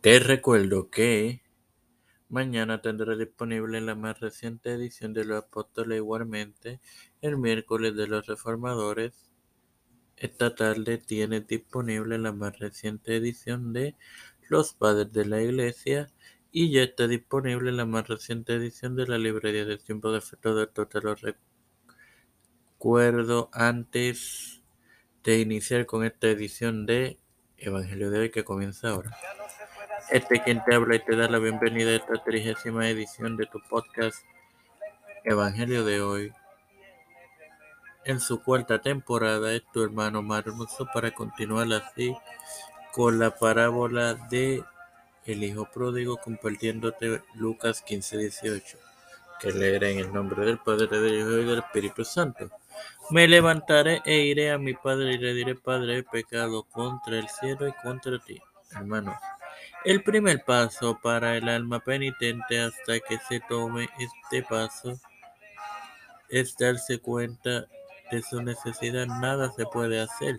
Te recuerdo que mañana tendré disponible la más reciente edición de Los Apóstoles, igualmente el miércoles de los Reformadores. Esta tarde tienes disponible la más reciente edición de Los Padres de la Iglesia y ya está disponible la más reciente edición de la librería de tiempo de fe. Todo esto te lo recuerdo antes de iniciar con esta edición de Evangelio de hoy que comienza ahora. Este quien te habla y te da la bienvenida a esta trigésima edición de tu podcast Evangelio de hoy. En su cuarta temporada es tu hermano Marmoso para continuar así con la parábola de el hijo pródigo compartiéndote Lucas 15, 18, que leeré en el nombre del Padre, del Hijo y del Espíritu Santo. Me levantaré e iré a mi Padre y le diré, Padre, he pecado contra el cielo y contra ti. Hermanos, el primer paso para el alma penitente hasta que se tome este paso es darse cuenta de su necesidad. Nada se puede hacer.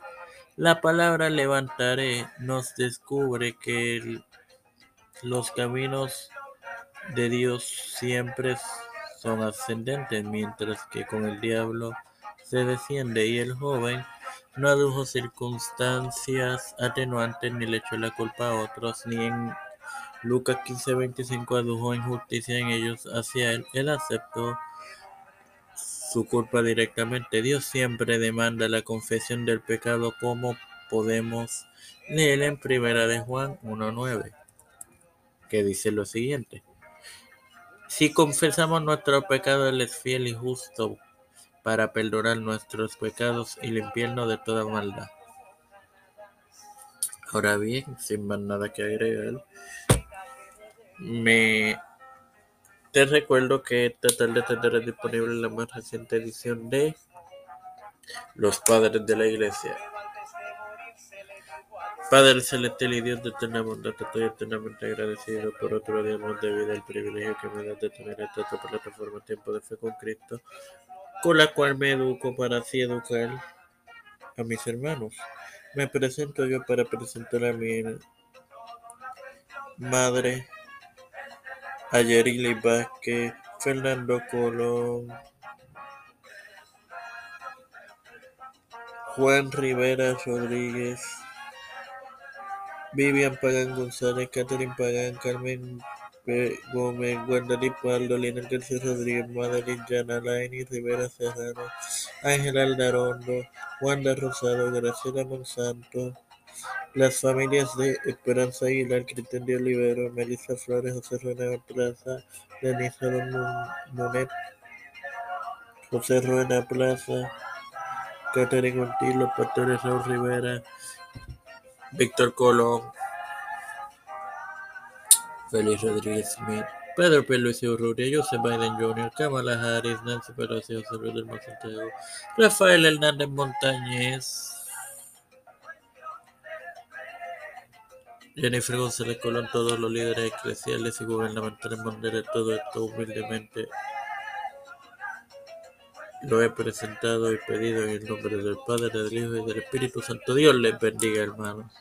La palabra levantaré nos descubre que los caminos de Dios siempre son ascendentes, mientras que con el diablo se desciende y el joven no adujo circunstancias atenuantes ni le echó la culpa a otros, ni en Lucas 15:25 adujo injusticia en ellos hacia él. Él aceptó su culpa directamente. Dios siempre demanda la confesión del pecado como podemos leer en Primera de Juan 1:9, que dice lo siguiente: Si confesamos nuestro pecado, él es fiel y justo para perdonar nuestros pecados y limpiarnos de toda maldad. Ahora bien, sin más nada que agregar, me te recuerdo que esta tarde tendrá disponible la más reciente edición de Los Padres de la Iglesia. Padre celestial y Dios de eterna bondad, estoy eternamente agradecido por otro día más de el privilegio que me das de tener esta plataforma Tiempo de Fe con Cristo, con la cual me educo para así educar a mis hermanos. Me presento yo para presentar a mi madre, Ayerili Vázquez, Fernando Colón, Juan Rivera Rodríguez, Vivian Pagán González, Catherine Pagán, Carmen Gómez, Guadalupe Paldo, Lina García Rodríguez, Madeline Llana, Laini Rivera Serrano, Ángela Aldarondo, Wanda Rosado, Graciela Monsanto, las familias de Esperanza Aguilar, Cristian de Olivero, Melissa Flores, José Ruena Plaza, Denise Monet, José Ruena Plaza, Catherine Ortiz, los pastores Raúl Rivera, Víctor Colón, Félix Rodríguez Smith, Pedro P. Luis Urrutia, Joseph Biden Jr., Kamala Harris, Nancy Pelosi, José Luis del Rafael Hernández Montañez, Jennifer González Colón, todos los líderes eclesiales y gubernamentales mundiales, todo esto humildemente lo he presentado y pedido en el nombre del Padre, del Hijo y del Espíritu Santo. Dios les bendiga, hermanos.